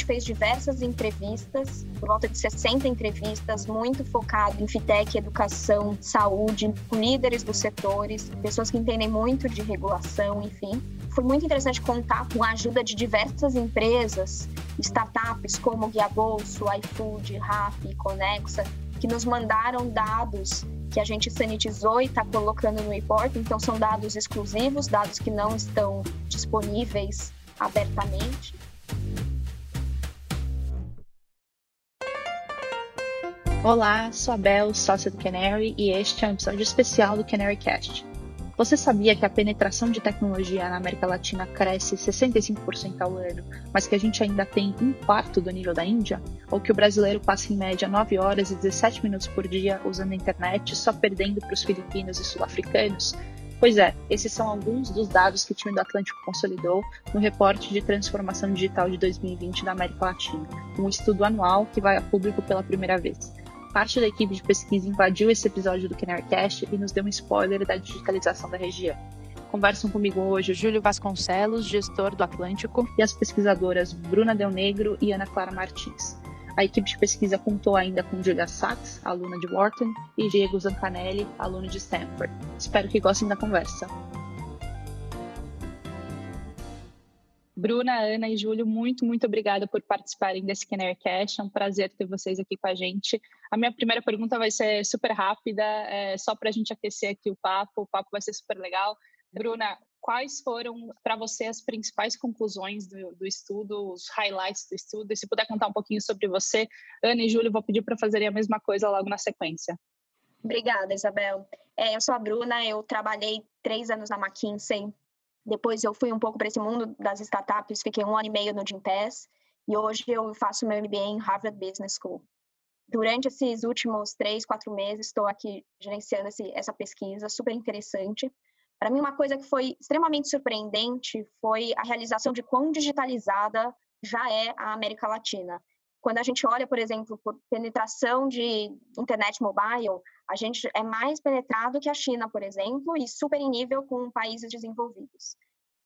gente fez diversas entrevistas, por volta de 60 entrevistas, muito focado em fintech, educação, saúde, com líderes dos setores, pessoas que entendem muito de regulação, enfim. Foi muito interessante contar com a ajuda de diversas empresas, startups como Guia Bolso, iFood, Rappi, Conexa, que nos mandaram dados que a gente sanitizou e está colocando no report. Então, são dados exclusivos, dados que não estão disponíveis abertamente. Olá, sou a Bel, sócia do Canary, e este é um episódio especial do Canary Cast. Você sabia que a penetração de tecnologia na América Latina cresce 65% ao ano, mas que a gente ainda tem um quarto do nível da Índia? Ou que o brasileiro passa em média 9 horas e 17 minutos por dia usando a internet, só perdendo para os filipinos e sul-africanos? Pois é, esses são alguns dos dados que o time do Atlântico consolidou no reporte de transformação digital de 2020 da América Latina, um estudo anual que vai a público pela primeira vez. Parte da equipe de pesquisa invadiu esse episódio do Canarycast e nos deu um spoiler da digitalização da região. Conversam comigo hoje o Júlio Vasconcelos, gestor do Atlântico, e as pesquisadoras Bruna Del Negro e Ana Clara Martins. A equipe de pesquisa contou ainda com Julia Sachs, aluna de Wharton, e Diego Zancanelli, aluno de Stanford. Espero que gostem da conversa. Bruna, Ana e Júlio, muito, muito obrigada por participarem desse Cash. É um prazer ter vocês aqui com a gente. A minha primeira pergunta vai ser super rápida, é só para a gente aquecer aqui o papo. O papo vai ser super legal. Bruna, quais foram para você as principais conclusões do, do, estudo, os highlights do estudo? E se puder contar um pouquinho sobre você, Ana e Júlio, vou pedir para fazerem a mesma coisa logo na sequência. Obrigada, Isabel. É, eu sou a Bruna, eu trabalhei três anos na McKinsey, depois eu fui um pouco para esse mundo das startups, fiquei um ano e meio no Gimpass e hoje eu faço meu MBA em Harvard Business School. Durante esses últimos três, quatro meses, estou aqui gerenciando esse, essa pesquisa, super interessante. Para mim, uma coisa que foi extremamente surpreendente foi a realização de quão digitalizada já é a América Latina. Quando a gente olha, por exemplo, por penetração de internet mobile, a gente é mais penetrado que a China, por exemplo, e super em nível com países desenvolvidos.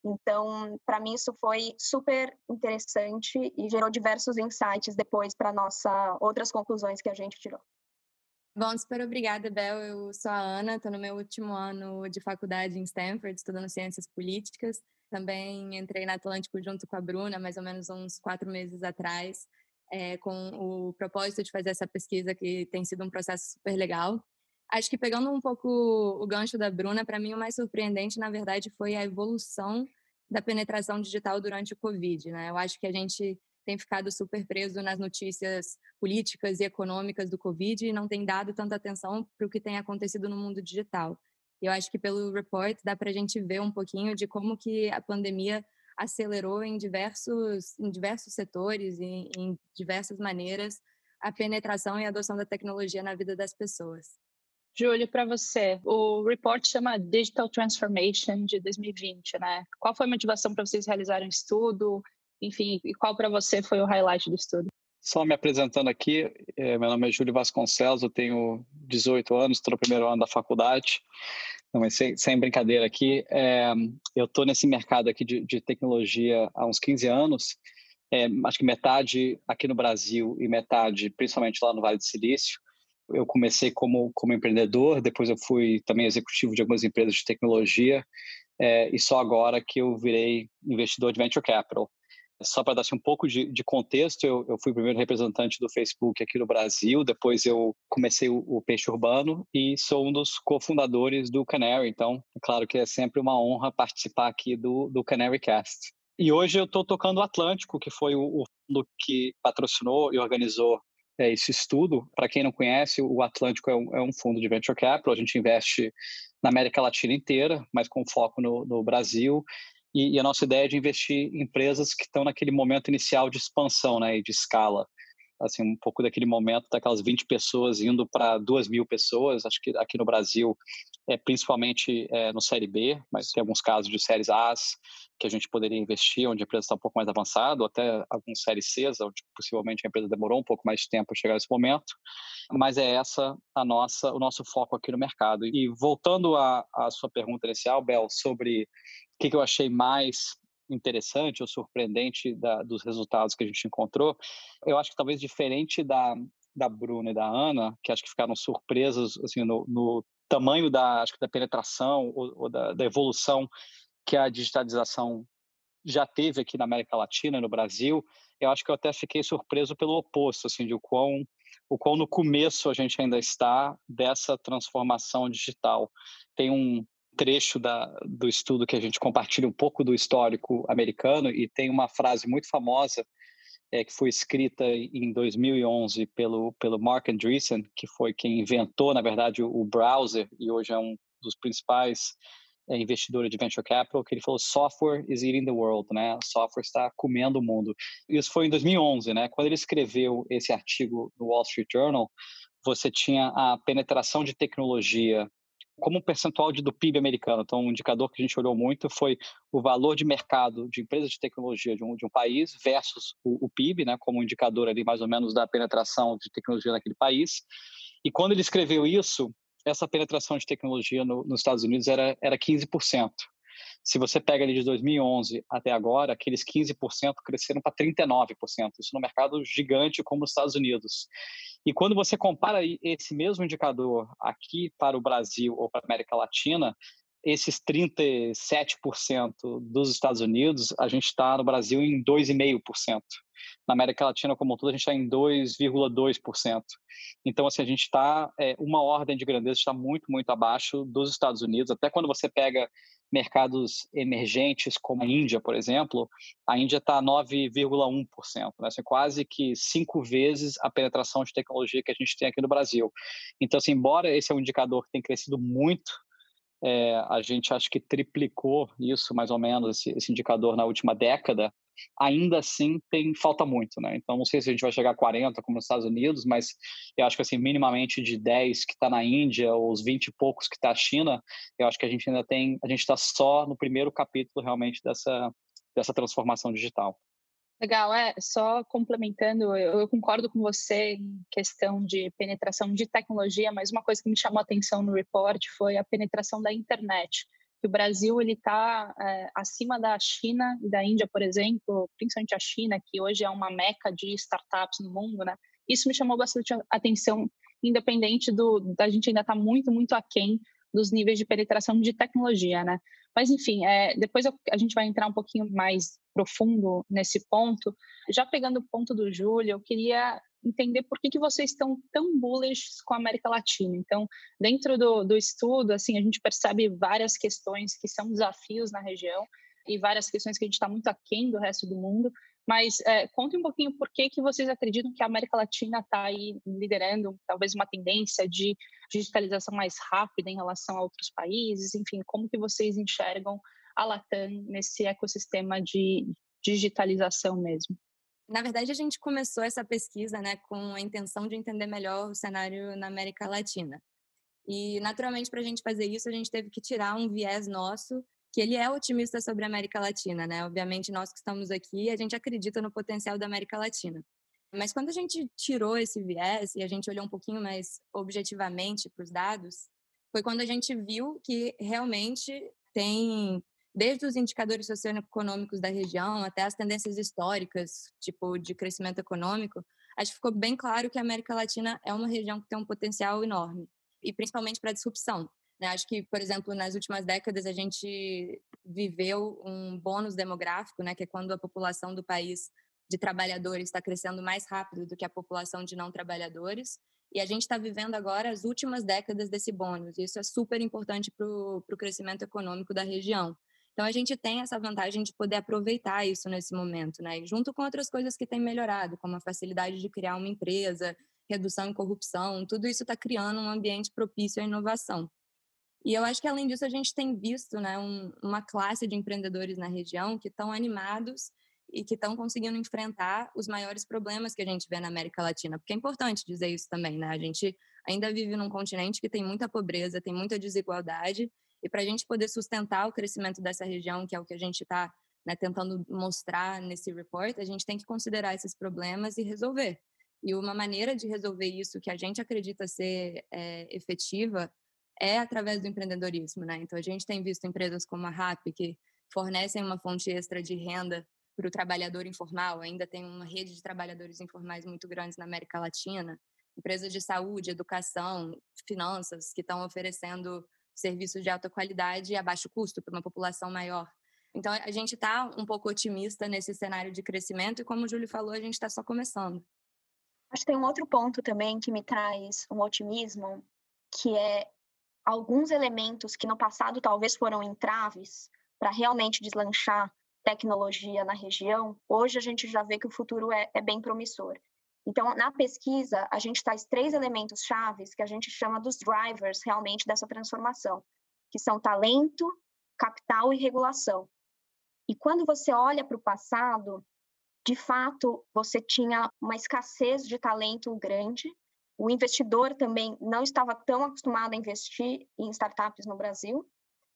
Então, para mim isso foi super interessante e gerou diversos insights depois para nossa outras conclusões que a gente tirou. Bom, super obrigada, Bel. Eu sou a Ana, estou no meu último ano de faculdade em Stanford, estudando ciências políticas. Também entrei na Atlântico junto com a Bruna, mais ou menos uns quatro meses atrás é, com o propósito de fazer essa pesquisa, que tem sido um processo super legal. Acho que pegando um pouco o gancho da Bruna, para mim o mais surpreendente, na verdade, foi a evolução da penetração digital durante o Covid. Né? Eu acho que a gente tem ficado super preso nas notícias políticas e econômicas do Covid e não tem dado tanta atenção para o que tem acontecido no mundo digital. Eu acho que pelo report dá para a gente ver um pouquinho de como que a pandemia acelerou em diversos, em diversos setores e em diversas maneiras a penetração e a adoção da tecnologia na vida das pessoas. Júlio, para você, o report chama Digital Transformation de 2020, né? Qual foi a motivação para vocês realizarem o estudo? Enfim, e qual para você foi o highlight do estudo? Só me apresentando aqui, é, meu nome é Júlio Vasconcelos, eu tenho 18 anos, estou no primeiro ano da faculdade. Não, mas sem, sem brincadeira aqui, é, eu estou nesse mercado aqui de, de, tecnologia há uns 15 anos, é, acho que metade aqui no Brasil e metade principalmente lá no Vale do Silício. Eu comecei como, como empreendedor, depois eu fui também executivo de algumas empresas de tecnologia, é, e só agora que eu virei investidor de venture capital. Só para dar assim, um pouco de, de contexto, eu, eu, fui o primeiro representante do Facebook aqui no Brasil, depois eu comecei o, o Peixe Urbano e sou um dos cofundadores do Canary, então é claro que é sempre uma honra participar aqui do, do Canary Cast. E hoje eu estou tocando o Atlântico, que foi o, o fundo que patrocinou e organizou é, esse estudo. Para quem não conhece, o Atlântico é um, é um, fundo de venture capital, a gente investe na América Latina inteira, mas com foco no, no Brasil e, e, a nossa ideia é de investir em empresas que estão naquele momento inicial de expansão né, e de escala. Assim, um pouco daquele momento daquelas 20 pessoas indo para 2 mil pessoas. Acho que aqui no Brasil, é principalmente é, no Série B, mas tem alguns casos de séries A que a gente poderia investir, onde a empresa está um pouco mais avançada, ou até alguns séries C, onde possivelmente a empresa demorou um pouco mais de tempo para chegar nesse momento. Mas é essa a nossa, o nosso foco aqui no mercado. E voltando à, à sua pergunta inicial, Bel, sobre o que, que eu achei mais interessante ou surpreendente da, dos resultados que a gente encontrou, eu acho que talvez diferente da, da Bruna e da Ana, que acho que ficaram surpresas assim, no, no tamanho da, acho que da penetração ou, ou da, da, evolução que a digitalização já teve aqui na América Latina, no Brasil, eu acho que eu até fiquei surpreso pelo oposto, assim, de o quão, o quão no começo a gente ainda está dessa transformação digital. Tem um trecho da, do estudo que a gente compartilha um pouco do histórico americano e tem uma frase muito famosa é, que foi escrita em 2011 pelo, pelo Mark Andreessen, que foi quem inventou, na verdade, o, browser e hoje é um dos principais é, investidores de venture capital, que ele falou software is eating the world, né? Software está comendo o mundo. Isso foi em 2011, né? Quando ele escreveu esse artigo no Wall Street Journal, você tinha a penetração de tecnologia como um percentual de, do PIB americano. Então, um indicador que a gente olhou muito foi o valor de mercado de empresas de tecnologia de um, de um país versus o, o, PIB, né, como um indicador ali mais ou menos da penetração de tecnologia naquele país. E quando ele escreveu isso, essa penetração de tecnologia no, nos Estados Unidos era, era 15%. Se você pega ali de 2011 até agora, aqueles 15% cresceram para 39%. Isso no mercado gigante como os Estados Unidos. E quando você compara esse mesmo indicador aqui para o Brasil ou para a América Latina, esses 37% dos Estados Unidos, a gente está no Brasil em 2,5%. Na América Latina como um todo, a gente está em 2,2%. Então, assim, a gente está, é, uma ordem de grandeza está muito, muito abaixo dos Estados Unidos. Até quando você pega mercados emergentes como a Índia, por exemplo, a Índia está 9,1%, né? assim, quase que cinco vezes a penetração de tecnologia que a gente tem aqui no Brasil. Então, assim, embora esse é um indicador que tem crescido muito, é, a gente acho que triplicou isso mais ou menos esse, esse indicador na última década ainda assim tem falta muito, né? Então não sei se a gente vai chegar a 40 como nos Estados Unidos, mas eu acho que assim minimamente de 10 que está na Índia ou os 20 e poucos que está a China, eu acho que a gente ainda tem, a gente está só no primeiro capítulo realmente dessa dessa transformação digital. Legal, é, só complementando, eu, eu, concordo com você em questão de penetração de tecnologia, mas uma coisa que me chamou a atenção no report foi a penetração da internet que o Brasil ele está é, acima da China e da Índia, por exemplo, principalmente a China, que hoje é uma meca de startups no mundo, né? Isso me chamou bastante atenção, independente do da gente ainda está muito muito aquém dos níveis de penetração de tecnologia, né? Mas enfim, é, depois a gente vai entrar um pouquinho mais profundo nesse ponto. Já pegando o ponto do Júlio, eu queria entender por que, que vocês estão tão bullish com a América Latina. Então, dentro do, do estudo, assim, a gente percebe várias questões que são desafios na região e várias questões que a gente está muito aquém do resto do mundo. Mas é, conte um pouquinho por que, que vocês acreditam que a América Latina está aí liderando talvez uma tendência de digitalização mais rápida em relação a outros países. Enfim, como que vocês enxergam a Latam nesse ecossistema de digitalização mesmo? Na verdade, a gente começou essa pesquisa né, com a intenção de entender melhor o cenário na América Latina. E, naturalmente, para a gente fazer isso, a gente teve que tirar um viés nosso, que ele é otimista sobre a América Latina, né? Obviamente, nós que estamos aqui, a gente acredita no potencial da América Latina. Mas quando a gente tirou esse viés e a gente olhou um pouquinho mais objetivamente para os dados, foi quando a gente viu que realmente tem desde os indicadores socioeconômicos da região até as tendências históricas, tipo de crescimento econômico, acho que ficou bem claro que a América Latina é uma região que tem um potencial enorme, e principalmente para a disrupção. Né? Acho que, por exemplo, nas últimas décadas a gente viveu um bônus demográfico, né, que é quando a população do país de trabalhadores está crescendo mais rápido do que a população de não trabalhadores. E a gente está vivendo agora as últimas décadas desse bônus. Isso é super importante para o crescimento econômico da região. Então a gente tem essa vantagem de poder aproveitar isso nesse momento, né? E junto com outras coisas que têm melhorado, como a facilidade de criar uma empresa, redução em corrupção, tudo isso está criando um ambiente propício à inovação. E eu acho que além disso a gente tem visto, né, um, uma classe de empreendedores na região que estão animados e que estão conseguindo enfrentar os maiores problemas que a gente vê na América Latina, porque é importante dizer isso também, né? A gente ainda vive num continente que tem muita pobreza, tem muita desigualdade e para a gente poder sustentar o crescimento dessa região, que é o que a gente está né, tentando mostrar nesse report, a gente tem que considerar esses problemas e resolver. E uma maneira de resolver isso que a gente acredita ser é, efetiva é através do empreendedorismo, né? Então a gente tem visto empresas como a RAP que fornecem uma fonte extra de renda para o trabalhador informal. Ainda tem uma rede de trabalhadores informais muito grandes na América Latina. Empresas de saúde, educação, finanças que estão oferecendo serviços de alta qualidade e a baixo custo para uma população maior. Então, a gente está um pouco otimista nesse cenário de crescimento e, como o Júlio falou, a gente está só começando. Acho que tem um outro ponto também que me traz um otimismo, que é alguns elementos que no passado talvez foram entraves para realmente deslanchar tecnologia na região, hoje a gente já vê que o futuro é, é bem promissor. Então, na pesquisa, a gente traz três elementos chaves que a gente chama dos drivers realmente dessa transformação, que são talento, capital e regulação. E quando você olha para o passado, de fato, você tinha uma escassez de talento grande. O investidor também não estava tão acostumado a investir em startups no Brasil.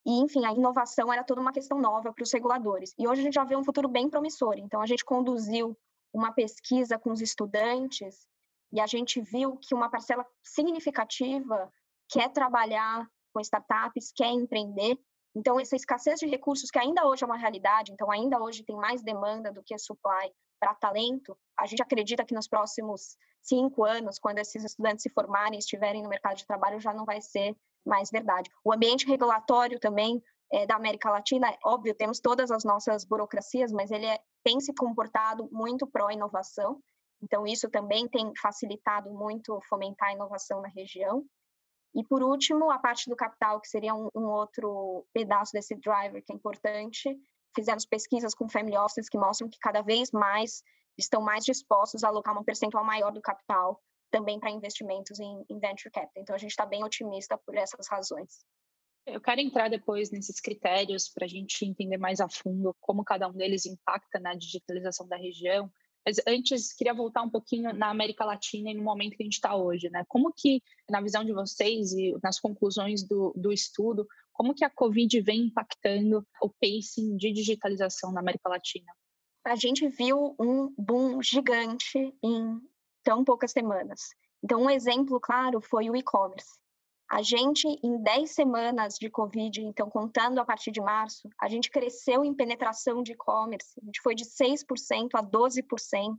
E, enfim, a inovação era toda uma questão nova para os reguladores. E hoje a gente já vê um futuro bem promissor. Então, a gente conduziu uma pesquisa com os estudantes e a gente viu que uma parcela significativa quer trabalhar com startups, quer empreender. Então, essa escassez de recursos, que ainda hoje é uma realidade, então, ainda hoje tem mais demanda do que supply para talento, a gente acredita que nos próximos cinco anos, quando esses estudantes se formarem e estiverem no mercado de trabalho, já não vai ser mais verdade. O ambiente regulatório também é, da América Latina, óbvio, temos todas as nossas burocracias, mas ele é, tem se comportado muito pró-inovação, então isso também tem facilitado muito fomentar a inovação na região. E por último, a parte do capital, que seria um, um outro pedaço desse driver que é importante, fizemos pesquisas com family offices que mostram que cada vez mais estão mais dispostos a alocar um percentual maior do capital também para investimentos em, em venture capital. Então, a gente está bem otimista por essas razões. Eu quero entrar depois nesses critérios para a gente entender mais a fundo como cada um deles impacta na digitalização da região. Mas antes, queria voltar um pouquinho na América Latina e no momento que a gente está hoje. Né? Como que, na visão de vocês e nas conclusões do, do estudo, como que a Covid vem impactando o pacing de digitalização na América Latina? A gente viu um boom gigante em tão poucas semanas. Então, um exemplo claro foi o e-commerce. A gente, em 10 semanas de Covid, então contando a partir de março, a gente cresceu em penetração de e-commerce. A gente foi de 6% a 12%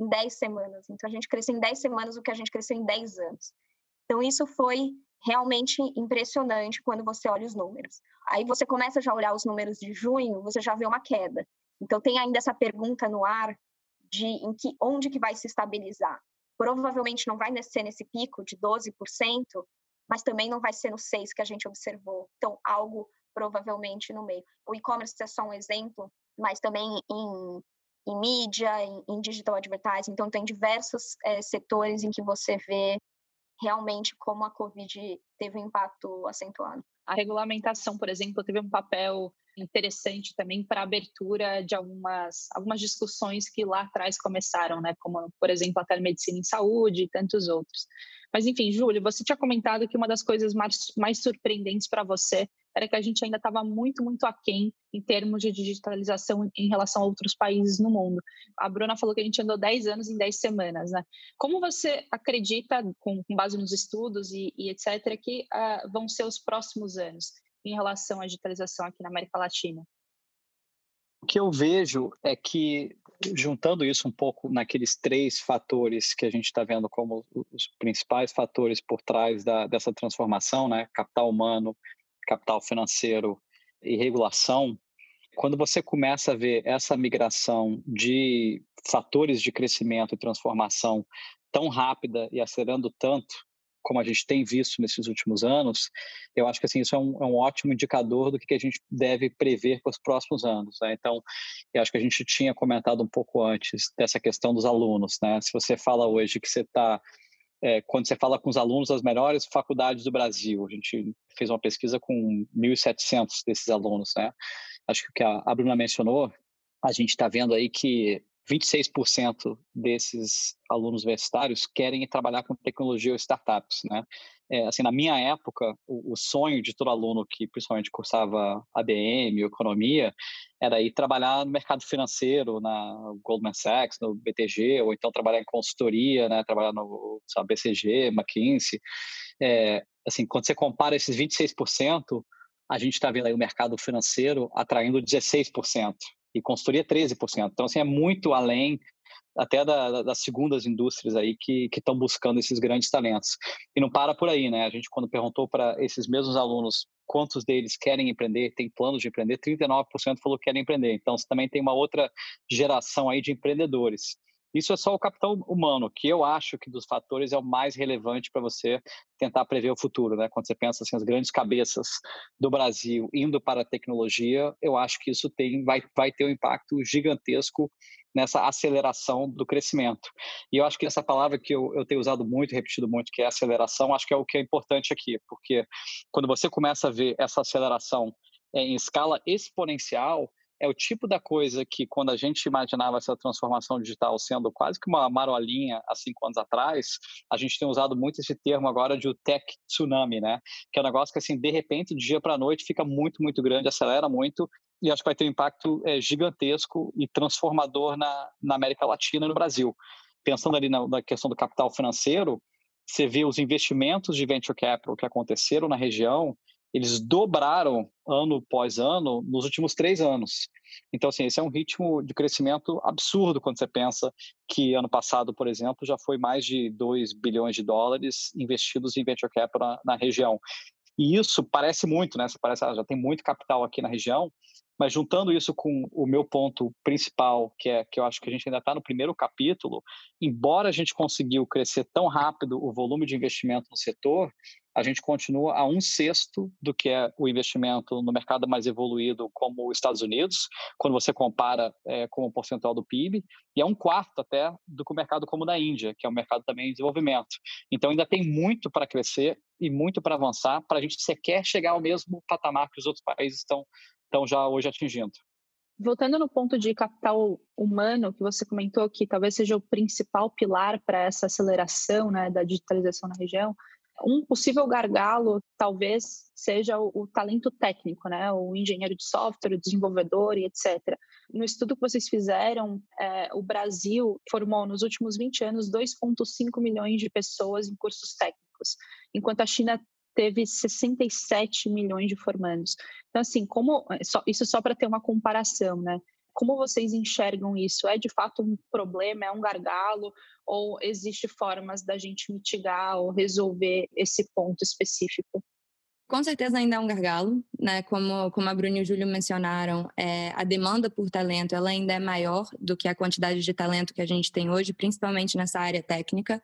em 10 semanas. Então, a gente cresceu em 10 semanas o que a gente cresceu em 10 anos. Então, isso foi realmente impressionante quando você olha os números. Aí você começa já a olhar os números de junho, você já vê uma queda. Então, tem ainda essa pergunta no ar de em que, onde que vai se estabilizar. Provavelmente não vai ser nesse pico de 12%, mas também não vai ser no 6 que a gente observou. Então, algo provavelmente no meio. O e-commerce é só um exemplo, mas também em, em mídia, em, em digital advertising. Então, tem diversos é, setores em que você vê realmente como a Covid teve um impacto acentuado. A regulamentação, por exemplo, teve um papel interessante também para a abertura de algumas, algumas discussões que lá atrás começaram, né? como, por exemplo, a telemedicina em saúde e tantos outros. Mas, enfim, Júlio, você tinha comentado que uma das coisas mais, mais surpreendentes para você era que a gente ainda estava muito, muito aquém em termos de digitalização em relação a outros países no mundo. A Bruna falou que a gente andou 10 anos em 10 semanas, né? Como você acredita, com, com base nos estudos e, e etc., que uh, vão ser os próximos anos em relação à digitalização aqui na América Latina? O que eu vejo é que juntando isso um pouco naqueles três fatores que a gente está vendo como os principais fatores por trás da, dessa transformação, né? Capital humano, capital financeiro e regulação. Quando você começa a ver essa migração de fatores de crescimento e transformação tão rápida e acelerando tanto, como a gente tem visto nesses últimos anos, eu acho que assim isso é um, é um ótimo indicador do que, a gente deve prever para os próximos anos. Né? Então, eu acho que a gente tinha comentado um pouco antes dessa questão dos alunos. Né? Se você fala hoje que você está é, quando você fala com os alunos das melhores faculdades do Brasil, a gente fez uma pesquisa com 1.700 desses alunos, né? Acho que o que a Bruna mencionou, a gente está vendo aí que 26% desses alunos universitários querem trabalhar com tecnologia ou startups, né? É, assim, na minha época, o, o, sonho de todo aluno que principalmente cursava ABM, economia, era ir trabalhar no mercado financeiro, na Goldman Sachs, no BTG, ou então trabalhar em consultoria, né? Trabalhar no sabe, BCG, McKinsey. É, assim, quando você compara esses 26%, a gente está vendo aí o mercado financeiro atraindo 16% e consultoria 13%. Então, assim, é muito além até da, das segundas indústrias aí que estão buscando esses grandes talentos. E não para por aí, né? A gente, quando perguntou para esses mesmos alunos quantos deles querem empreender, tem planos de empreender, 39% falou que querem empreender. Então, você também tem uma outra geração aí de empreendedores. Isso é só o capital humano, que eu acho que dos fatores é o mais relevante para você tentar prever o futuro, né? Quando você pensa assim, as grandes cabeças do Brasil indo para a tecnologia, eu acho que isso tem, vai, vai ter um impacto gigantesco nessa aceleração do crescimento. E eu acho que essa palavra que eu, eu tenho usado muito, repetido muito, que é aceleração, acho que é o que é importante aqui, porque quando você começa a ver essa aceleração em escala exponencial, é o tipo da coisa que, quando a gente imaginava essa transformação digital sendo quase que uma marolinha há cinco anos atrás, a gente tem usado muito esse termo agora de o tech tsunami, né? Que é um negócio que, assim, de repente, do dia para noite, fica muito, muito grande, acelera muito, e acho que vai ter um impacto é, gigantesco e transformador na, na América Latina e no Brasil. Pensando ali na, na questão do capital financeiro, você vê os investimentos de venture capital que aconteceram na região, eles dobraram ano após ano nos últimos três anos. Então, assim, esse é um ritmo de crescimento absurdo quando você pensa que ano passado, por exemplo, já foi mais de 2 bilhões de dólares investidos em venture capital na, na região. E isso parece muito, né? Você parece, ah, já tem muito capital aqui na região, mas juntando isso com o meu ponto principal, que é que eu acho que a gente ainda está no primeiro capítulo, embora a gente conseguiu crescer tão rápido o volume de investimento no setor, a gente continua a um sexto do que é o investimento no mercado mais evoluído, como os Estados Unidos, quando você compara é, com o percentual do PIB, e é um quarto até do que o mercado como da Índia, que é um mercado também em desenvolvimento. Então ainda tem muito para crescer e muito para avançar para a gente sequer chegar ao mesmo patamar que os outros países estão estão já hoje atingindo. Voltando no ponto de capital humano, que você comentou que talvez seja o principal pilar para essa aceleração né, da digitalização na região, um possível gargalo talvez seja o, o, talento técnico, né? o engenheiro de software, o desenvolvedor e etc. No estudo que vocês fizeram, é, o Brasil formou nos últimos 20 anos 2,5 milhões de pessoas em cursos técnicos, enquanto a China teve 67 milhões de formandos. Então, assim, como é, isso só para ter uma comparação, né? Como vocês enxergam isso? É de fato um problema, é um gargalo, ou existe formas da gente mitigar ou resolver esse ponto específico? Com certeza ainda é um gargalo, né? Como, como a Bruna e o Júlio mencionaram, é, a demanda por talento ela ainda é maior do que a quantidade de talento que a gente tem hoje, principalmente nessa área técnica.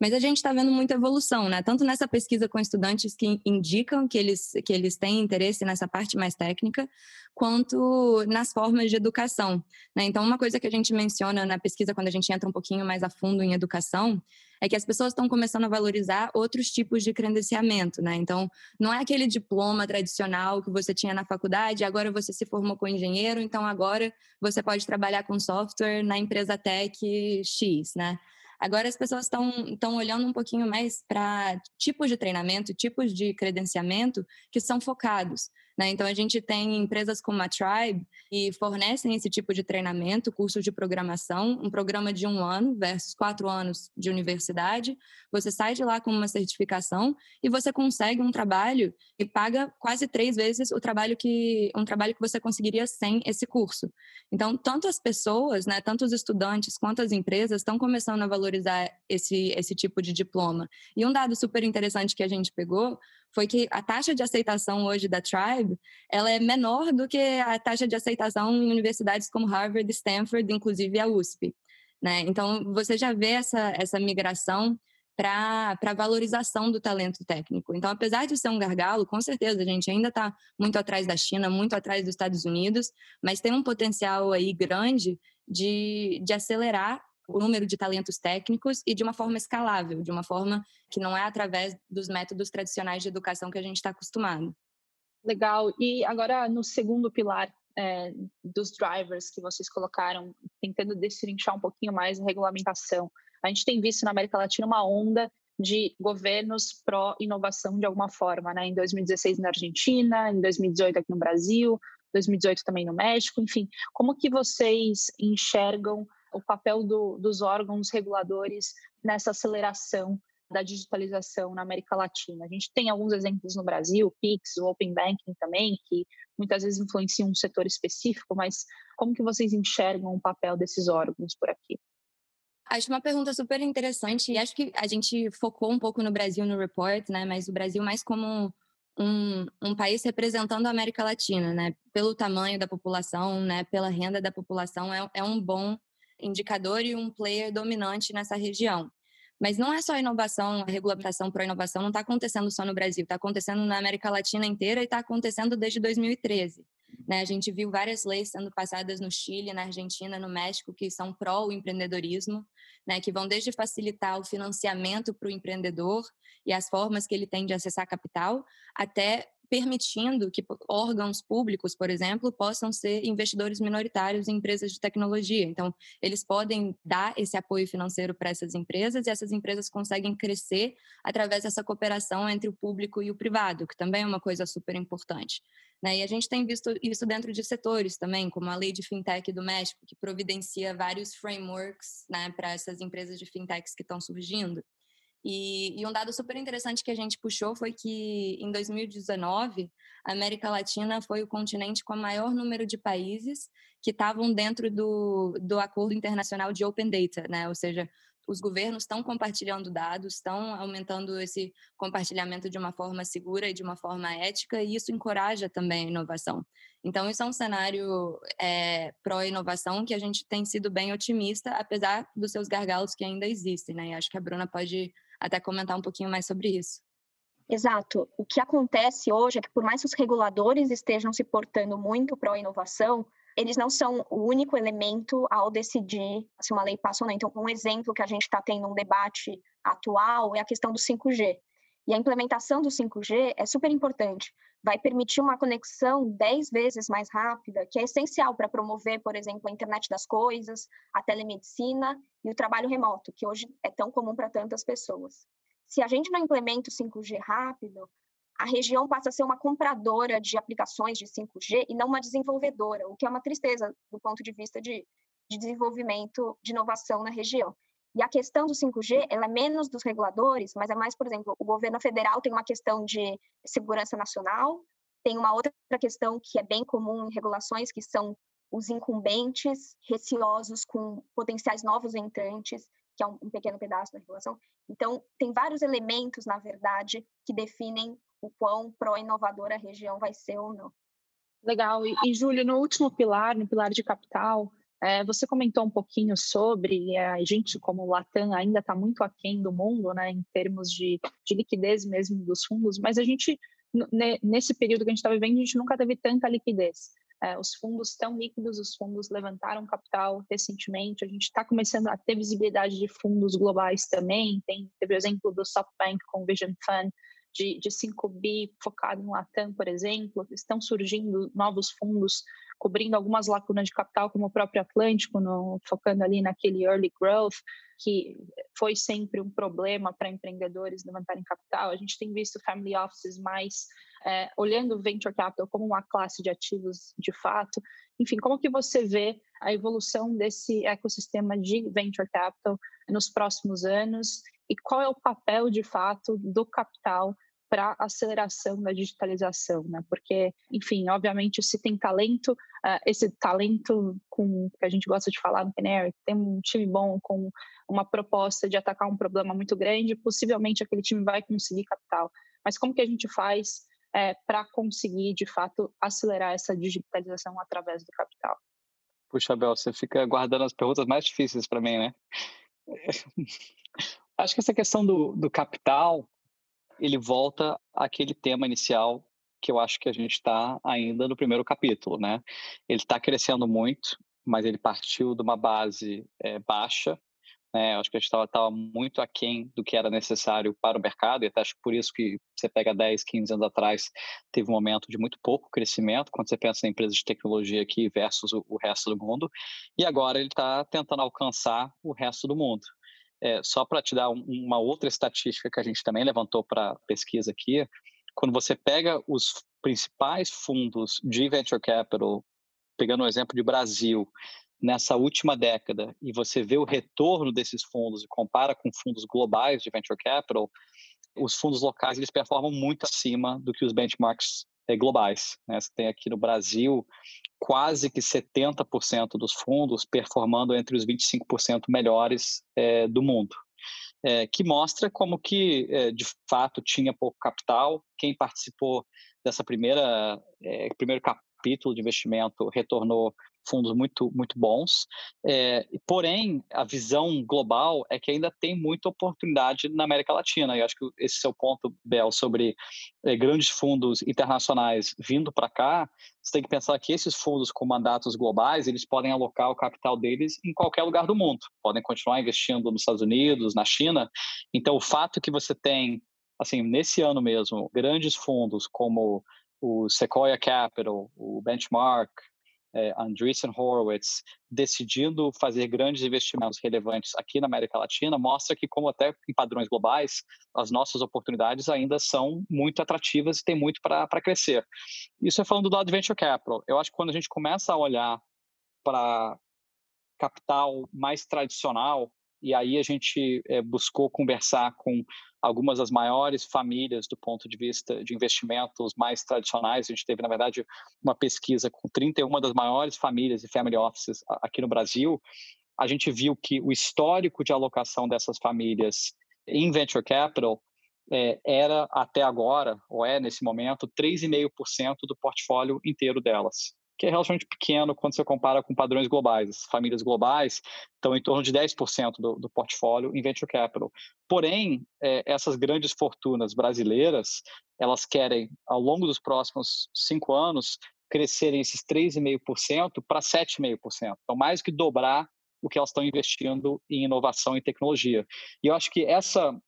Mas a gente está vendo muita evolução, né? Tanto nessa pesquisa com estudantes que indicam que eles, que eles têm interesse nessa parte mais técnica, quanto nas formas de educação. Né? Então, uma coisa que a gente menciona na pesquisa, quando a gente entra um pouquinho mais a fundo em educação, é que as pessoas estão começando a valorizar outros tipos de credenciamento, né? Então, não é aquele diploma tradicional que você tinha na faculdade, agora você se formou com engenheiro, então agora você pode trabalhar com software na empresa tech X, né? Agora as pessoas estão olhando um pouquinho mais para tipos de treinamento, tipos de credenciamento que são focados. Né? Então, a gente tem empresas como a Tribe que fornecem esse tipo de treinamento, cursos de programação, um programa de um ano versus quatro anos de universidade. Você sai de lá com uma certificação e você consegue um trabalho e paga quase três vezes o trabalho que um trabalho que você conseguiria sem esse curso. Então, tanto as pessoas, né, tanto os estudantes quanto as empresas estão começando a valorizar esse, esse tipo de diploma. E um dado super interessante que a gente pegou foi que a taxa de aceitação hoje da Tribe ela é menor do que a taxa de aceitação em universidades como Harvard, Stanford, inclusive a USP. Né? Então, você já vê essa, essa migração para a valorização do talento técnico. Então, apesar de ser um gargalo, com certeza a gente ainda está muito atrás da China, muito atrás dos Estados Unidos, mas tem um potencial aí grande de, de acelerar o número de talentos técnicos e de uma forma escalável, de uma forma que não é através dos métodos tradicionais de educação que a gente está acostumado. Legal. E agora, no segundo pilar é, dos drivers que vocês colocaram, tentando destrinchar um pouquinho mais a regulamentação, a gente tem visto na América Latina uma onda de governos pró-inovação de alguma forma, né? Em 2016 na Argentina, em 2018 aqui no Brasil, 2018 também no México, enfim. Como que vocês enxergam o papel do, dos órgãos reguladores nessa aceleração da digitalização na América Latina? A gente tem alguns exemplos no Brasil, Pix, o Open Banking também, que muitas vezes influenciam um setor específico, mas como que vocês enxergam o papel desses órgãos por aqui? Acho uma pergunta super interessante e acho que a gente focou um pouco no Brasil no report, né? Mas o Brasil mais como um, um país representando a América Latina, né? Pelo tamanho da população, né? Pela renda da população, é, é um bom indicador e um player dominante nessa região. Mas não é só inovação, a regulamentação para inovação não está acontecendo só no Brasil, está acontecendo na América Latina inteira e está acontecendo desde 2013. Né? A gente viu várias leis sendo passadas no Chile, na Argentina, no México, que são pró empreendedorismo, né? que vão desde facilitar o financiamento para o empreendedor e as formas que ele tem de acessar capital, até permitindo que órgãos públicos, por exemplo, possam ser investidores minoritários em empresas de tecnologia. Então, eles podem dar esse apoio financeiro para essas empresas e essas empresas conseguem crescer através dessa cooperação entre o público e o privado, que também é uma coisa super importante. Né? E a gente tem visto isso dentro de setores também, como a lei de fintech do México, que providencia vários frameworks né, para essas empresas de fintechs que estão surgindo. E, e, um dado super interessante que a gente puxou foi que em 2019 a América Latina foi o continente com o maior número de países que estavam dentro do, do acordo internacional de Open Data, né? Ou seja, os governos estão compartilhando dados, estão aumentando esse compartilhamento de uma forma segura e de uma forma ética, e isso encoraja também a inovação. Então, isso é um cenário é, pró-inovação que a gente tem sido bem otimista, apesar dos seus gargalos que ainda existem, né? E acho que a Bruna pode até comentar um pouquinho mais sobre isso. Exato. O que acontece hoje é que, por mais que os reguladores estejam se portando muito para a inovação, eles não são o único elemento ao decidir se uma lei passa ou não. Então, um exemplo que a gente está tendo um debate atual é a questão do 5G. E a implementação do 5G é super importante. Vai permitir uma conexão 10 vezes mais rápida, que é essencial para promover, por exemplo, a internet das coisas, a telemedicina e o trabalho remoto, que hoje é tão comum para tantas pessoas. Se a gente não implementa o 5G rápido, a região passa a ser uma compradora de aplicações de 5G e não uma desenvolvedora, o que é uma tristeza do ponto de vista de, de desenvolvimento de inovação na região. E a questão do 5G, ela é menos dos reguladores, mas é mais, por exemplo, o governo federal tem uma questão de segurança nacional, tem uma outra questão que é bem comum em regulações, que são os incumbentes receosos com potenciais novos entrantes, que é um, pequeno pedaço da regulação. Então, tem vários elementos, na verdade, que definem o quão pró-inovadora a região vai ser ou não. Legal. E, e no último pilar, no pilar de capital, você comentou um pouquinho sobre a gente, como Latam, ainda está muito aquém do mundo, né, em termos de, de liquidez mesmo dos fundos, mas a gente, nesse período que a gente está vivendo, a gente nunca teve tanta liquidez. É, os fundos estão líquidos, os fundos levantaram capital recentemente, a gente está começando a ter visibilidade de fundos globais também, tem, teve o exemplo do SoftBank com o Vision Fund, de, de 5 bi focado em Latam, por exemplo, estão surgindo novos fundos cobrindo algumas lacunas de capital, como o próprio Atlântico, no, focando ali naquele early growth, que foi sempre um problema para empreendedores levantarem capital. A gente tem visto family offices mais é, olhando o venture capital como uma classe de ativos de fato. Enfim, como que você vê a evolução desse ecossistema de venture capital nos próximos anos e qual é o papel de fato do capital para aceleração da digitalização, né? Porque, enfim, obviamente, se tem talento, uh, esse talento com que a gente gosta de falar no Canary, tem um time bom com uma proposta de atacar um problema muito grande, possivelmente aquele time vai conseguir capital. Mas como que a gente faz é, para conseguir, de fato, acelerar essa digitalização através do capital? Puxa, Bel, você fica guardando as perguntas mais difíceis para mim, né? Acho que essa questão do, do capital ele volta àquele tema inicial que eu acho que a gente está ainda no primeiro capítulo, né? Ele está crescendo muito, mas ele partiu de uma base é, baixa, né? Acho que a gente estava muito aquém do que era necessário para o mercado, e até acho que por isso que você pega 10, 15 anos atrás, teve um momento de muito pouco crescimento, quando você pensa em empresas de tecnologia aqui versus o, o resto do mundo, e agora ele está tentando alcançar o resto do mundo. É, só para te dar um, uma outra estatística que a gente também levantou para pesquisa aqui, quando você pega os principais fundos de venture capital, pegando o exemplo de Brasil, nessa última década e você vê o retorno desses fundos e compara com fundos globais de venture capital, os fundos locais eles performam muito acima do que os benchmarks globais. Né? Você tem aqui no Brasil quase que 70% dos fundos performando entre os 25% melhores é, do mundo. É, que mostra como que, é, de fato, tinha pouco capital. Quem participou dessa primeira é, primeiro capítulo de investimento retornou fundos muito, muito bons. É, porém, a visão global é que ainda tem muita oportunidade na América Latina. E acho que esse seu ponto, Bel, sobre é, grandes fundos internacionais vindo para cá, você tem que pensar que esses fundos com mandatos globais, eles podem alocar o capital deles em qualquer lugar do mundo. Podem continuar investindo nos Estados Unidos, na China. Então, o fato que você tem, assim, nesse ano mesmo, grandes fundos como o Sequoia Capital, o Benchmark, é, Andreessen Horowitz decidindo fazer grandes investimentos relevantes aqui na América Latina mostra que, como até em padrões globais, as nossas oportunidades ainda são muito atrativas e tem muito para crescer. Isso é falando do lado de venture capital. Eu acho que quando a gente começa a olhar para capital mais tradicional, e aí a gente é, buscou conversar com algumas das maiores famílias do ponto de vista de investimentos mais tradicionais. A gente teve, na verdade, uma pesquisa com 31 das maiores famílias e family offices aqui no Brasil. A gente viu que o histórico de alocação dessas famílias em venture capital é, era até agora, ou é nesse momento, 3,5% do portfólio inteiro delas que é relativamente pequeno quando você compara com padrões globais. As famílias globais estão em torno de 10% do, do portfólio em venture capital. Porém, é, essas grandes fortunas brasileiras, elas querem, ao longo dos próximos cinco anos, crescerem esses 3,5% para 7,5%. Então, mais que dobrar o que elas estão investindo em inovação e tecnologia. E eu acho que essa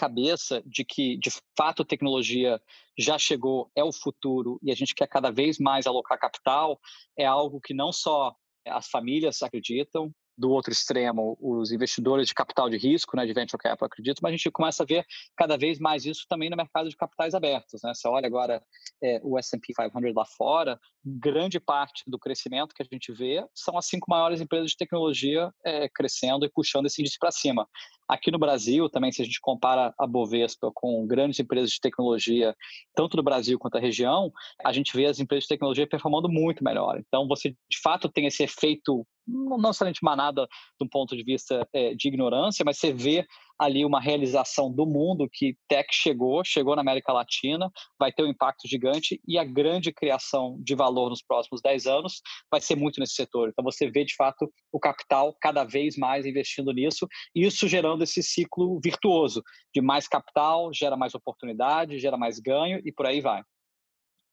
cabeça de que, de fato, tecnologia já chegou, é o futuro e a gente quer cada vez mais alocar capital, é algo que não só as famílias acreditam, do outro extremo, os investidores de capital de risco, né, de venture capital, acredito, mas a gente começa a ver cada vez mais isso também no mercado de capitais abertos. Né? Você olha agora é, o S&P 500 lá fora, grande parte do crescimento que a gente vê são as cinco maiores empresas de tecnologia é, crescendo e puxando esse índice para cima. Aqui no Brasil, também, se a gente compara a Bovespa com grandes empresas de tecnologia, tanto do Brasil quanto da região, a gente vê as empresas de tecnologia performando muito melhor. Então, você, de fato, tem esse efeito não somente manada de um ponto de vista é, de ignorância, mas você vê ali uma realização do mundo que tech chegou, chegou na América Latina, vai ter um impacto gigante e a grande criação de valor nos próximos 10 anos vai ser muito nesse setor. Então você vê de fato o capital cada vez mais investindo nisso, e isso gerando esse ciclo virtuoso de mais capital, gera mais oportunidade, gera mais ganho e por aí vai.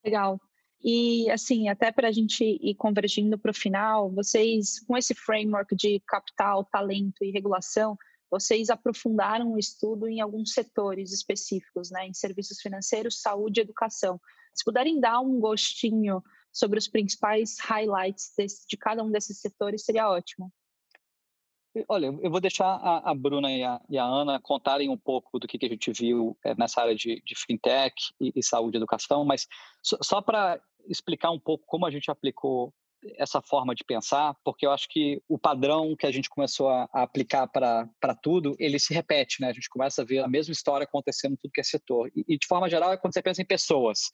Legal. E, assim, até para a gente ir convergindo para o final, vocês, com esse framework de capital, talento e regulação, vocês aprofundaram o estudo em alguns setores específicos, né, em serviços financeiros, saúde e educação. Se puderem dar um gostinho sobre os principais highlights desse, de cada um desses setores, seria ótimo. Olha, eu vou deixar a, a Bruna e a, e a, Ana contarem um pouco do que, que a gente viu é, nessa área de, de fintech e, e, saúde e educação, mas só para explicar um pouco como a gente aplicou essa forma de pensar, porque eu acho que o padrão que a gente começou a, a aplicar para tudo, ele se repete, né? A gente começa a ver a mesma história acontecendo em tudo que é setor. E, e de forma geral, é quando você pensa em pessoas.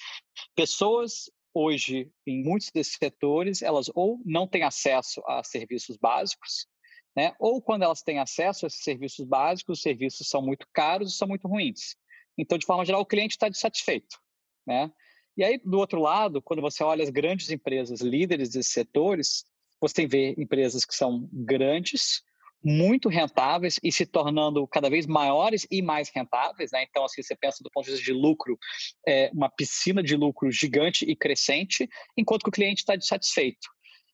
Pessoas hoje, em muitos desses setores, elas ou não têm acesso a serviços básicos, né? Ou quando elas têm acesso a esses serviços básicos, os serviços são muito caros e são muito ruins. Então, de forma geral, o cliente está insatisfeito, né? E aí, do outro lado, quando você olha as grandes empresas líderes desses setores, você vê empresas que são grandes, muito rentáveis e se tornando cada vez maiores e mais rentáveis. Né? Então, assim, você pensa do ponto de vista de lucro, é uma piscina de lucro gigante e crescente, enquanto que o cliente está insatisfeito.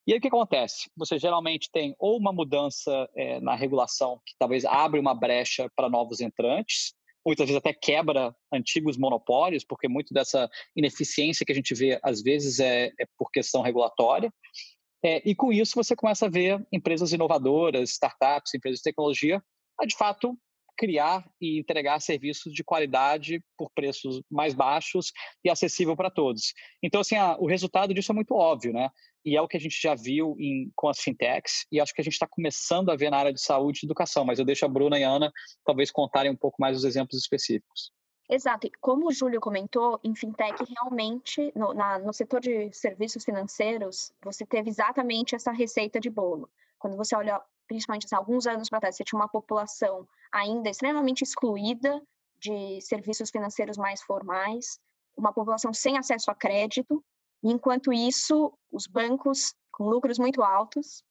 E aí o que acontece? Você geralmente tem ou uma mudança é, na regulação que talvez abre uma brecha para novos entrantes, muitas vezes até quebra antigos monopólios, porque muito dessa ineficiência que a gente vê às vezes é, é por questão regulatória. É, e com isso você começa a ver empresas inovadoras, startups, empresas de tecnologia, a de fato criar e entregar serviços de qualidade por preços mais baixos e acessível para todos. Então, assim, a, o resultado disso é muito óbvio, né? E é o que a gente já viu em, com as fintechs, e acho que a gente está começando a ver na área de saúde e educação, mas eu deixo a Bruna e a Ana talvez contarem um pouco mais os exemplos específicos. Exato. E como o Júlio comentou, em fintech, realmente, no, na, no setor de serviços financeiros, você teve exatamente essa receita de bolo. Quando você olha, principalmente assim, alguns anos para trás, você tinha uma população ainda extremamente excluída de serviços financeiros mais formais, uma população sem acesso a crédito, enquanto isso, os bancos com lucros muito altos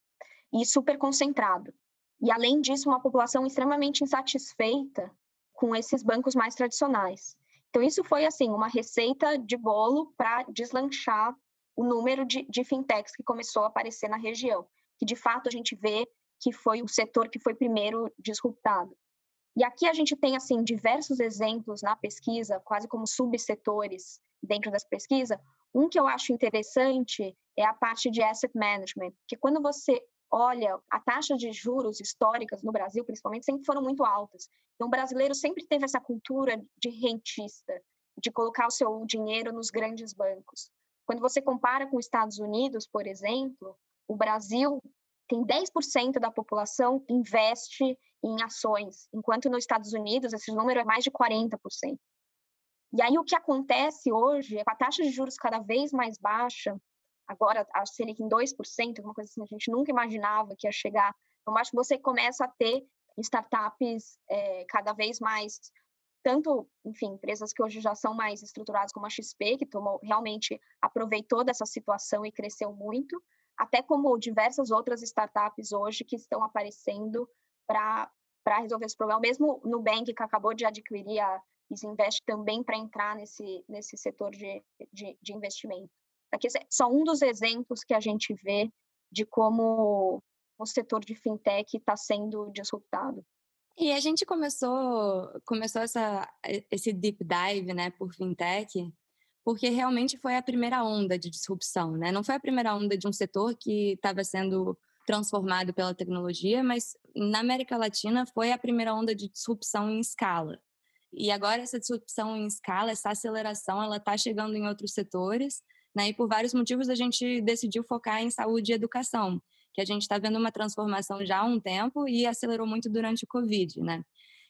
e super concentrado. E além disso, uma população extremamente insatisfeita com esses bancos mais tradicionais. Então, isso foi, assim, uma receita de bolo para deslanchar o número de, de fintechs que começou a aparecer na região, que de fato a gente vê que foi o setor que foi primeiro disruptado. E aqui a gente tem, assim, diversos exemplos na pesquisa, quase como subsetores dentro dessa pesquisa. Um que eu acho interessante é a parte de asset management, que quando você olha, a taxa de juros históricas no Brasil, principalmente, sempre foram muito altas. Então, o brasileiro sempre teve essa cultura de rentista, de colocar o seu dinheiro nos grandes bancos. Quando você compara com os Estados Unidos, por exemplo, o Brasil tem 10% da população investe em ações, enquanto nos Estados Unidos esse número é mais de 40%. E aí o que acontece hoje é com a taxa de juros cada vez mais baixa, agora a Selic em 2%, uma coisa assim, a gente nunca imaginava que ia chegar. Então, acho que você começa a ter startups é, cada vez mais, tanto, enfim, empresas que hoje já são mais estruturadas como a XP, que tomou, realmente aproveitou dessa situação e cresceu muito, até como diversas outras startups hoje que estão aparecendo para resolver esse problema. Mesmo no Bank, que acabou de adquirir a Isinvest também para entrar nesse, nesse setor de, de, de investimento. Aqui é só um dos exemplos que a gente vê de como o setor de fintech está sendo disruptado. E a gente começou começou essa, esse deep dive, né, por fintech, porque realmente foi a primeira onda de disrupção, né? Não foi a primeira onda de um setor que estava sendo transformado pela tecnologia, mas na América Latina foi a primeira onda de disrupção em escala. E agora essa disrupção em escala, essa aceleração, ela está chegando em outros setores né? E por vários motivos a gente decidiu focar em saúde e educação, que a gente está vendo uma transformação já há um tempo e acelerou muito durante o Covid, né?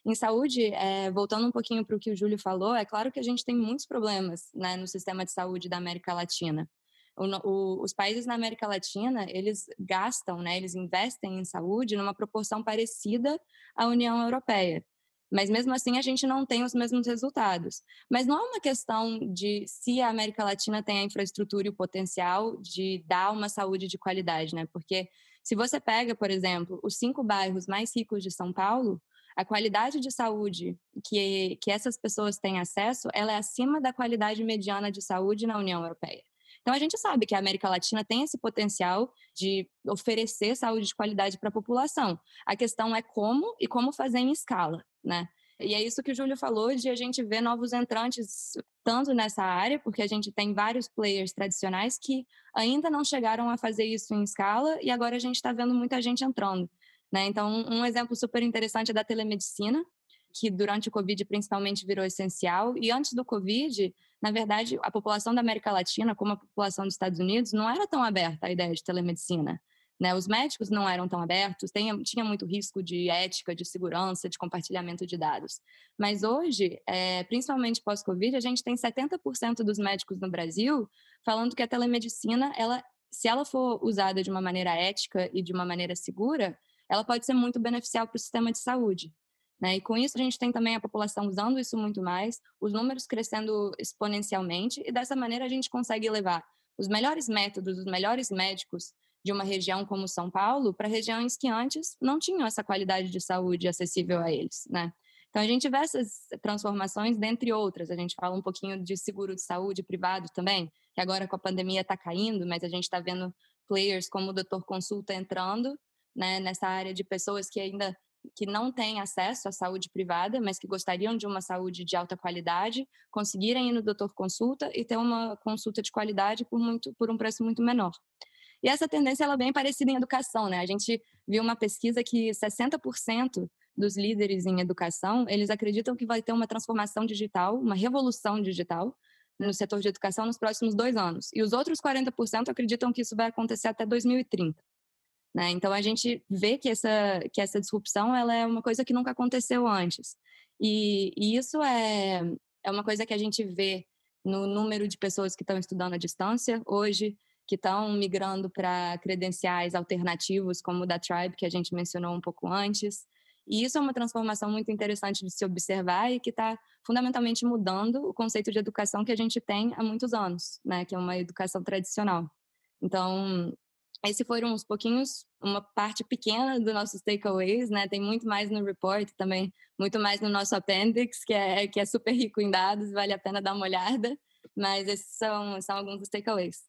Em saúde, é, voltando um pouquinho para o que o Júlio falou, é claro que a gente tem muitos problemas né, no sistema de saúde da América Latina. O, o, os países na América Latina, eles gastam, né, eles investem em saúde numa proporção parecida à União Europeia mas mesmo assim a gente não tem os mesmos resultados. Mas não é uma questão de se a América Latina tem a infraestrutura e o potencial de dar uma saúde de qualidade, né? Porque se você pega, por exemplo, os cinco bairros mais ricos de São Paulo, a qualidade de saúde que, que essas pessoas têm acesso, ela é acima da qualidade mediana de saúde na União Europeia. Então a gente sabe que a América Latina tem esse potencial de oferecer saúde de qualidade para a população. A questão é como e como fazer em escala né? E é isso que o Júlio falou de a gente ver novos entrantes tanto nessa área, porque a gente tem vários players tradicionais que ainda não chegaram a fazer isso em escala e agora a gente está vendo muita gente entrando. Né? Então, um exemplo super interessante é da telemedicina, que durante o Covid principalmente virou essencial. E antes do Covid, na verdade, a população da América Latina, como a população dos Estados Unidos, não era tão aberta à ideia de telemedicina. Né? Os médicos não eram tão abertos, tinha, tinha muito risco de ética, de segurança, de compartilhamento de dados. Mas hoje, é, principalmente pós-Covid, a gente tem 70% dos médicos no Brasil falando que a telemedicina, ela, se ela for usada de uma maneira ética e de uma maneira segura, ela pode ser muito beneficial para o sistema de saúde. Né? E com isso a gente tem também a população usando isso muito mais, os números crescendo exponencialmente, e dessa maneira a gente consegue levar os melhores métodos, os melhores médicos de uma região como São Paulo para regiões que antes não tinham essa qualidade de saúde acessível a eles, né? Então a gente vê essas transformações, dentre outras. A gente fala um pouquinho de seguro de saúde privado também, que agora com a pandemia está caindo, mas a gente está vendo players como o Doutor Consulta entrando né, nessa área de pessoas que ainda que não têm acesso à saúde privada, mas que gostariam de uma saúde de alta qualidade, conseguirem ir no doutor consulta e ter uma consulta de qualidade por, muito, por um preço muito menor. E essa tendência ela é bem parecida em educação, né? A gente viu uma pesquisa que 60% dos líderes em educação, eles acreditam que vai ter uma transformação digital, uma revolução digital no setor de educação nos próximos dois anos. E os outros 40% acreditam que isso vai acontecer até 2030. Né? Então, a gente vê que essa, que essa disrupção ela é uma coisa que nunca aconteceu antes. E, e isso é, é uma coisa que a gente vê no número de pessoas que estão estudando à distância hoje, que estão migrando para credenciais alternativos, como o da Tribe, que a gente mencionou um pouco antes. E isso é uma transformação muito interessante de se observar e que está fundamentalmente mudando o conceito de educação que a gente tem há muitos anos, né, que é uma educação tradicional. Então, esses foram uns pouquinhos, uma parte pequena dos nossos takeaways, né? Tem muito mais no report também, muito mais no nosso appendix, que é, que é super rico em dados, vale a pena dar uma olhada. Mas esses são, são alguns dos takeaways.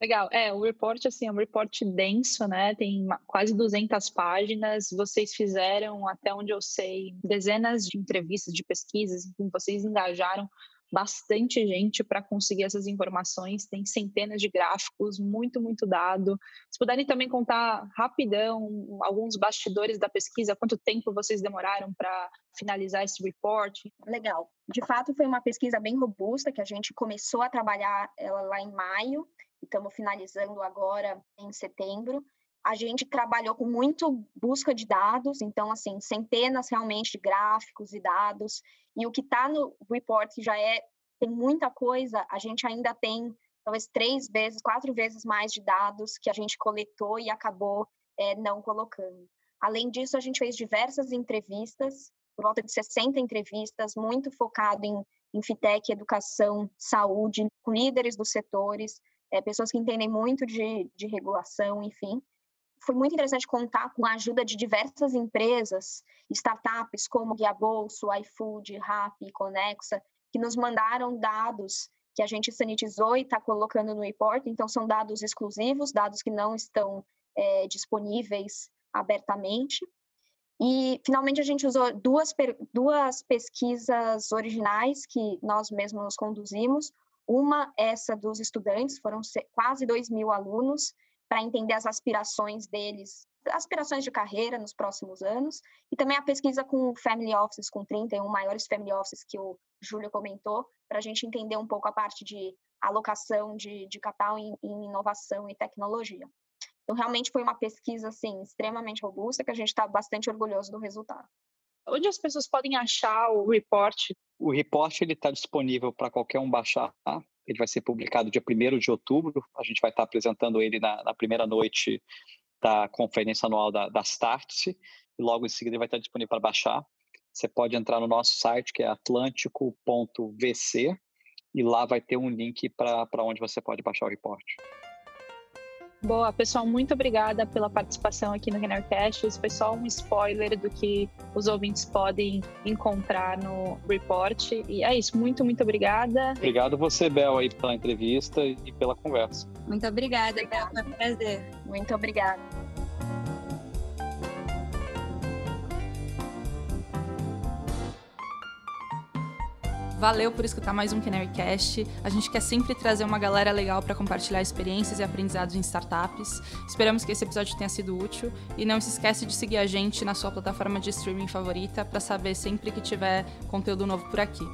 Legal. É, o report, assim, é um report denso, né? Tem quase 200 páginas. Vocês fizeram, até onde eu sei, dezenas de entrevistas, de pesquisas, enfim, vocês engajaram bastante gente para conseguir essas informações, tem centenas de gráficos, muito, muito dado. Se puderem também contar rapidão alguns bastidores da pesquisa, quanto tempo vocês demoraram para finalizar esse report? Legal. De fato, foi uma pesquisa bem robusta que a gente começou a trabalhar ela lá em maio, e estamos finalizando agora em setembro a gente trabalhou com muito busca de dados, então, assim, centenas realmente de gráficos e dados, e o que está no report já é, tem muita coisa, a gente ainda tem talvez três vezes, quatro vezes mais de dados que a gente coletou e acabou é, não colocando. Além disso, a gente fez diversas entrevistas, por volta de 60 entrevistas, muito focado em, em fintech, educação, saúde, com líderes dos setores, é, pessoas que entendem muito de, de regulação, enfim foi muito interessante contar com a ajuda de diversas empresas, startups como Guia Bolso, iFood, Rappi, Conexa, que nos mandaram dados que a gente sanitizou e está colocando no report. Então, são dados exclusivos, dados que não estão é, disponíveis abertamente. E, finalmente, a gente usou duas, duas pesquisas originais que nós mesmos conduzimos. Uma, essa dos estudantes, foram quase 2 mil alunos, para entender as aspirações deles, aspirações de carreira nos próximos anos, e também a pesquisa com family offices, com 31 maiores family offices que o Júlio comentou, para a gente entender um pouco a parte de alocação de, de capital em, em inovação e tecnologia. Então, realmente foi uma pesquisa assim, extremamente robusta, que a gente está bastante orgulhoso do resultado. Onde as pessoas podem achar o report? O report está disponível para qualquer um baixar. Tá? Ele vai ser publicado dia 1 de outubro. A gente vai estar apresentando ele na, na primeira noite da conferência anual da, da Startse. E logo em seguida ele vai estar disponível para baixar. Você pode entrar no nosso site, que é atlântico.vc, e lá vai ter um link para onde você pode baixar o report. Boa, pessoal, muito obrigada pela participação aqui no Rennercast. Esse foi só um spoiler do que os ouvintes podem encontrar no report. E é isso, muito, muito obrigada. Obrigado você, Bel, aí pela entrevista e pela conversa. Muito obrigada, Bel, foi um prazer. Muito obrigada. Valeu por escutar mais um Canarycast. A gente quer sempre trazer uma galera legal para compartilhar experiências e aprendizados em startups. Esperamos que esse episódio tenha sido útil e não se esquece de seguir a gente na sua plataforma de streaming favorita para saber sempre que tiver conteúdo novo por aqui.